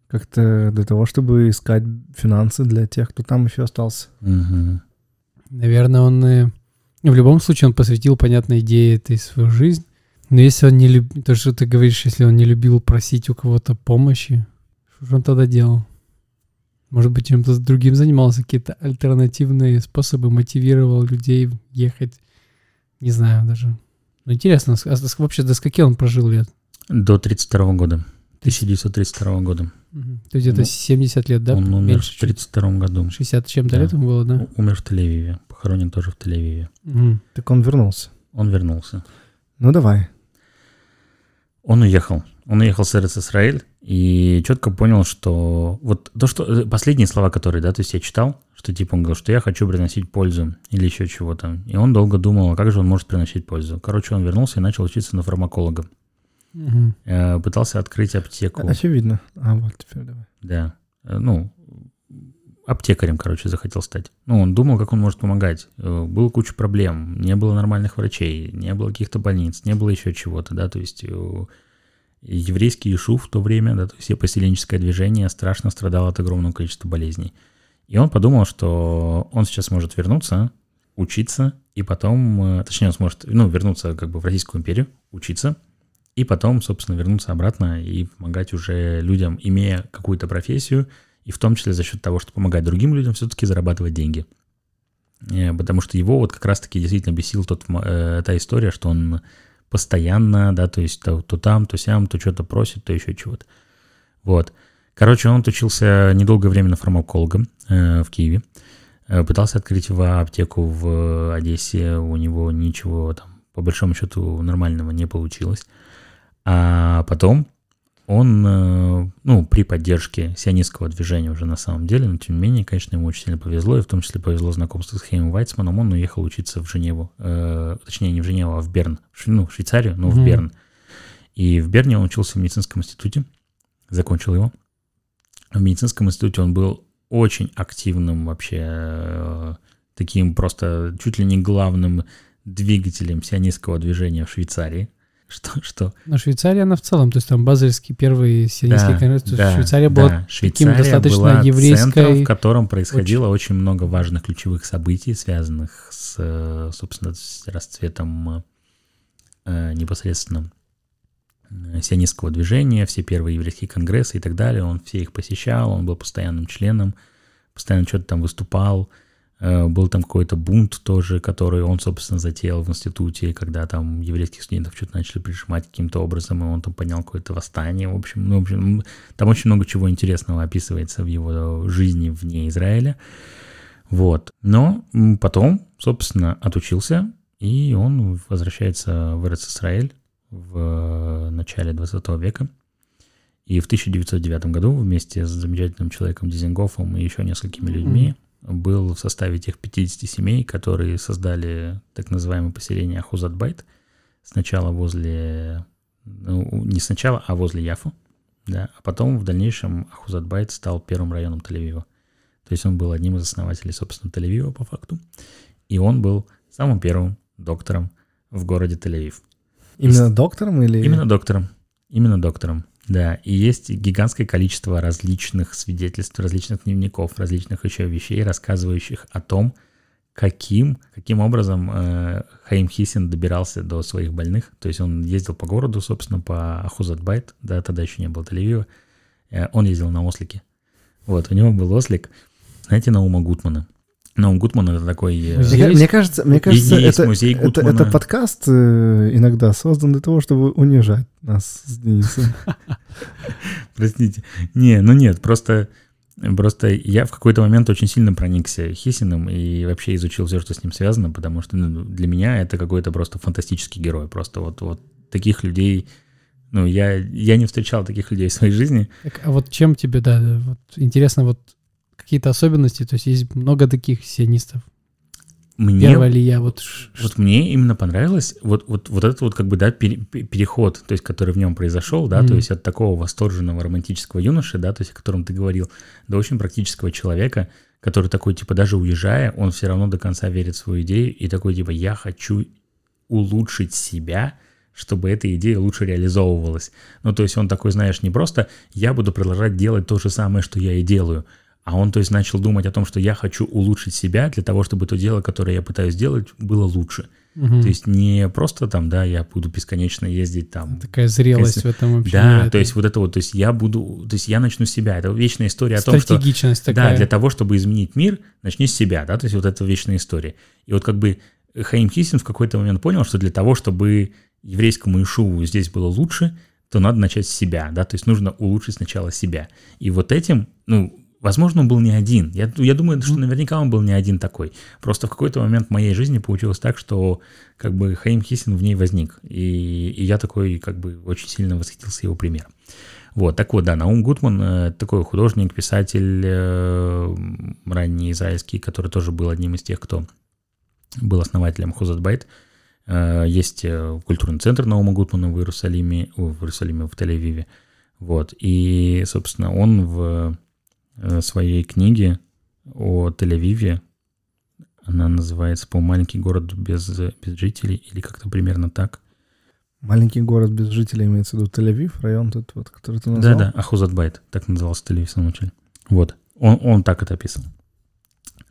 как-то для того, чтобы искать финансы для тех, кто там еще остался. Мгм. Наверное, он э, в любом случае он посвятил понятной идее этой свою жизнь. Но если он не любил, то, что ты говоришь, если он не любил просить у кого-то помощи, что же он тогда делал? Может быть, чем-то другим занимался, какие-то альтернативные способы мотивировал людей ехать. Не знаю даже. Ну, интересно, а вообще до скольки он прожил лет? До 32 года. 1932 года. Мгм. То есть Ну, 70 лет, да? Он умер Меньше в чуть. 32 году. 60 с чем-то Да. лет ему было, да? У- Умер в Тель-Авиве. Похоронен тоже в Тель-Авиве. Мгм. Так он вернулся. Он вернулся. Ну, давай. Он уехал. Он уехал с Исраэль и четко понял, что вот то, что э, последние слова, которые, да, то есть я читал, что типа он говорил, что я хочу приносить пользу или еще чего-то. И он долго думал, а как же он может приносить пользу. Короче, он вернулся и начал учиться на фармаколога. Э, Пытался открыть аптеку. Очевидно. А вот теперь давай. Да. Э, Ну, аптекарем, короче, захотел стать. Ну, он думал, как он может помогать. Э, было куча проблем, не было нормальных врачей, не было каких-то больниц, не было еще чего-то, да, то есть еврейский Ишу в то время, да, то есть все поселенческое движение страшно страдало от огромного количества болезней. И он подумал, что он сейчас может вернуться, учиться, и потом, точнее, он сможет, ну, вернуться как бы в Российскую империю, учиться, и потом, собственно, вернуться обратно и помогать уже людям, имея какую-то профессию, и в том числе за счет того, что помогать другим людям, все-таки зарабатывать деньги. Э, потому что его вот как раз-таки действительно бесил тот, э, та история, что он постоянно, да, то есть то, то там, то сям, то что-то просит, то еще чего-то. Вот. Короче, он учился недолгое время на фармаколога э, в Киеве. Э, пытался открыть в аптеку в Одессе, у него ничего там, по большому счету, нормального не получилось. А потом он, э, ну, при поддержке сионистского движения уже на самом деле, но тем не менее, конечно, ему очень сильно повезло, и в том числе повезло знакомство с Хеймом Вайцманом, он уехал учиться в Женеву, э, точнее, не в Женеву, а в Берн, ну, в Швейцарию, но mm-hmm. в Берн. И в Берне он учился в медицинском институте, закончил его. В медицинском институте он был очень активным вообще, э, таким просто чуть ли не главным двигателем сионистского движения в Швейцарии. Что, что? Но Швейцария, она в целом, то есть там Базельский первый сионистский да, конгресс, да, Швейцария была да. таким Швейцария достаточно была еврейской... центром, в котором происходило очень... очень много важных ключевых событий, связанных с, собственно, с расцветом э, непосредственно э, сионистского движения, все первые еврейские конгрессы и так далее. Он все их посещал, он был постоянным членом, постоянно что-то там выступал, был там какой-то бунт тоже, который он, собственно, затеял в институте, когда там еврейских студентов что-то начали прижимать каким-то образом, и он там поднял какое-то восстание. В общем, ну, в общем, там очень много чего интересного описывается в его жизни вне Израиля. Вот. Но потом, собственно, отучился, и он возвращается в Израиль в начале 20 века. И в 1909 году вместе с замечательным человеком Дизингофом и еще несколькими людьми mm-hmm был в составе тех 50 семей, которые создали так называемое поселение Ахузатбайт, сначала возле, ну, не сначала, а возле Яфу, да, а потом в дальнейшем Ахузатбайт стал первым районом Тель-Авива. То есть он был одним из основателей, собственно, Тель-Авива по факту, и он был самым первым доктором в городе Тель-Авив. Именно доктором или... Именно доктором, именно доктором. Да, и есть гигантское количество различных свидетельств, различных дневников, различных еще вещей, рассказывающих о том, каким, каким образом э, Хаим Хисин добирался до своих больных. То есть он ездил по городу, собственно, по Ахузатбайт, да, тогда еще не было тель э, он ездил на ослике. Вот, у него был ослик, знаете, Наума Гутмана. Но Гутман это такой... Э, музей мне кажется, мне кажется это, музей это, это, это подкаст э, иногда создан для того, чтобы унижать нас с Денисом. Простите. Не, ну нет, просто... Просто я в какой-то момент очень сильно проникся Хисиным и вообще изучил все, что с ним связано, потому что ну, для меня это какой-то просто фантастический герой. Просто вот, вот таких людей, ну, я, я не встречал таких людей в своей жизни. Так, а вот чем тебе, да, вот интересно, вот какие-то особенности? То есть есть много таких сионистов. Мне, Первая ли я вот... Вот мне именно понравилось вот, вот, вот этот вот как бы, да, переход, то есть, который в нем произошел, да, mm-hmm. то есть от такого восторженного романтического юноши, да, то есть, о котором ты говорил, до очень практического человека, который такой, типа, даже уезжая, он все равно до конца верит в свою идею и такой, типа, я хочу улучшить себя, чтобы эта идея лучше реализовывалась. Ну, то есть он такой, знаешь, не просто я буду продолжать делать то же самое, что я и делаю, а он, то есть, начал думать о том, что я хочу улучшить себя для того, чтобы то дело, которое я пытаюсь сделать, было лучше. Угу. То есть не просто там, да, я буду бесконечно ездить там. Такая зрелость в этом вообще. Да, это... то есть вот это вот, то есть я буду, то есть я начну с себя. Это вечная история о том, что... Стратегичность такая. Да, для того, чтобы изменить мир, начни с себя, да, то есть вот это вечная история. И вот как бы Хаим Хисин в какой-то момент понял, что для того, чтобы еврейскому Ишуву здесь было лучше, то надо начать с себя, да, то есть нужно улучшить сначала себя. И вот этим, ну, Возможно, он был не один. Я, я думаю, что наверняка он был не один такой. Просто в какой-то момент в моей жизни получилось так, что как бы Хаим Хисин в ней возник. И, и я такой как бы очень сильно восхитился его примером. Вот, так вот, да, Наум Гутман э, такой художник, писатель э, ранний израильский, который тоже был одним из тех, кто был основателем Хузатбайт. Э, есть культурный центр Наума Гутмана в Иерусалиме, в Иерусалиме, в Тель-Авиве. Вот, и, собственно, он в своей книги о Тель-Авиве. Она называется, по «Маленький город без, без жителей» или как-то примерно так. Маленький город без жителей имеется в виду Тель-Авив, район тот, вот, который ты назвал? Да-да, Ахузатбайт, так назывался Тель-Авив в самом начале. Вот, он, он так это описал.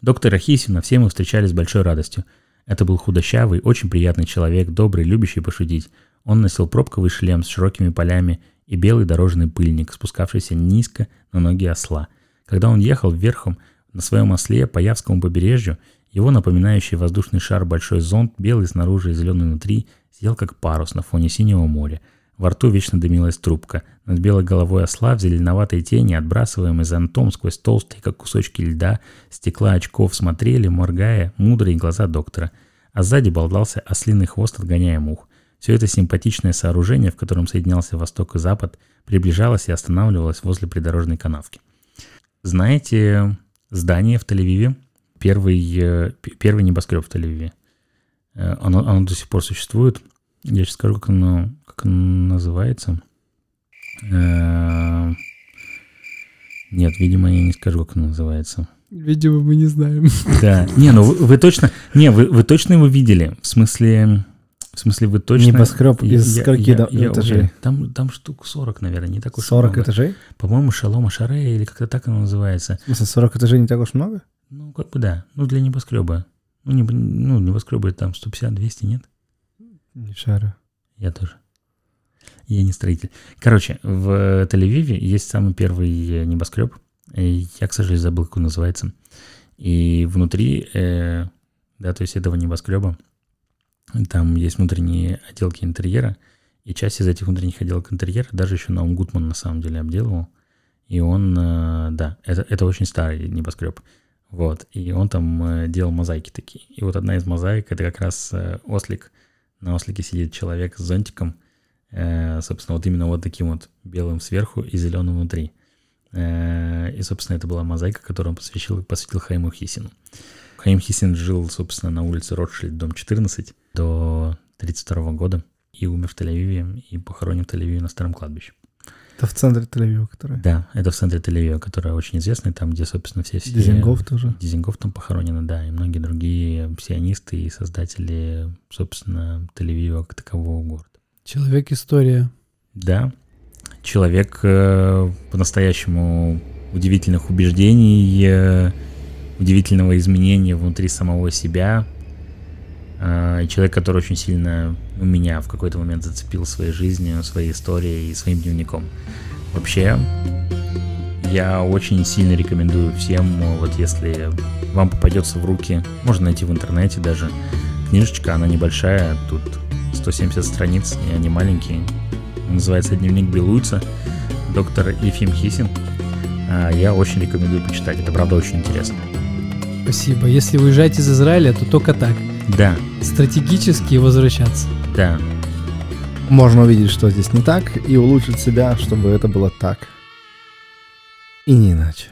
Доктора Хисина все мы встречали с большой радостью. Это был худощавый, очень приятный человек, добрый, любящий пошутить. Он носил пробковый шлем с широкими полями и белый дорожный пыльник, спускавшийся низко на ноги осла. Когда он ехал верхом на своем осле по Явскому побережью, его напоминающий воздушный шар большой зонт, белый снаружи и зеленый внутри, съел как парус на фоне синего моря. Во рту вечно дымилась трубка. Над белой головой осла в зеленоватой тени, отбрасываемой зонтом сквозь толстые, как кусочки льда, стекла очков смотрели, моргая, мудрые глаза доктора. А сзади болтался ослиный хвост, отгоняя мух. Все это симпатичное сооружение, в котором соединялся восток и запад, приближалось и останавливалось возле придорожной канавки. Знаете здание в Тель-Авиве? Первый, э, первый небоскреб в Тель-Авиве. Э, оно, оно до сих пор существует. Я сейчас скажу, как оно, как оно называется. Э, нет, видимо, я не скажу, как оно называется. Видимо, мы не знаем. Да. Не, ну вы, вы точно... Не, вы, вы точно его видели. В смысле... В смысле, вы точно... Небоскреб из Я- скольки я- я этажей? уверен. Там, там штук 40, наверное, не так уж и 40 много. этажей? По-моему, Шалома Шаре или как-то так оно называется. В смысле, 40 этажей не так уж много? Ну, как бы да. Ну, для небоскреба. Ну, не, ну небоскребы там 150-200, нет? Не шарю. Я тоже. Я не строитель. Короче, в Тель-Авиве есть самый первый э, небоскреб. Я, к сожалению, забыл, как он называется. И внутри, э, да, то есть этого небоскреба, там есть внутренние отделки интерьера, и часть из этих внутренних отделок интерьера даже еще Наум Гутман на самом деле обделывал. И он, э, да, это, это очень старый небоскреб. Вот, и он там э, делал мозаики такие. И вот одна из мозаик, это как раз э, ослик. На ослике сидит человек с зонтиком, собственно, вот именно вот таким вот белым сверху и зеленым внутри. И, собственно, это была мозаика, которую он посвятил, посвятил Хаиму Хисину. Хаим Хисин жил, собственно, на улице Ротшильд, дом 14, до 32 года и умер в Тель-Авиве и похоронен в Тель-Авиве на старом кладбище. Это в центре Тель-Авива, который. Да, это в центре Тель-Авива, которая очень известная, там, где, собственно, все... все Дизингов тоже. Дизингов там похоронены, да, и многие другие сионисты и создатели, собственно, Тель-Авива как такового города. Человек-история. Да, человек э, по-настоящему удивительных убеждений, э, удивительного изменения внутри самого себя. И человек, который очень сильно ну, меня в какой-то момент зацепил своей жизнью, своей историей и своим дневником. Вообще, я очень сильно рекомендую всем, вот если вам попадется в руки, можно найти в интернете даже, книжечка, она небольшая, тут 170 страниц, и они маленькие, называется «Дневник Белуйца», доктор Ефим Хисин. А, Я очень рекомендую почитать, это правда очень интересно. Спасибо. Если уезжаете из Израиля, то только так. Да, Стратегически возвращаться. да, Можно увидеть, что здесь не так, и улучшить себя, чтобы это было так. И не иначе.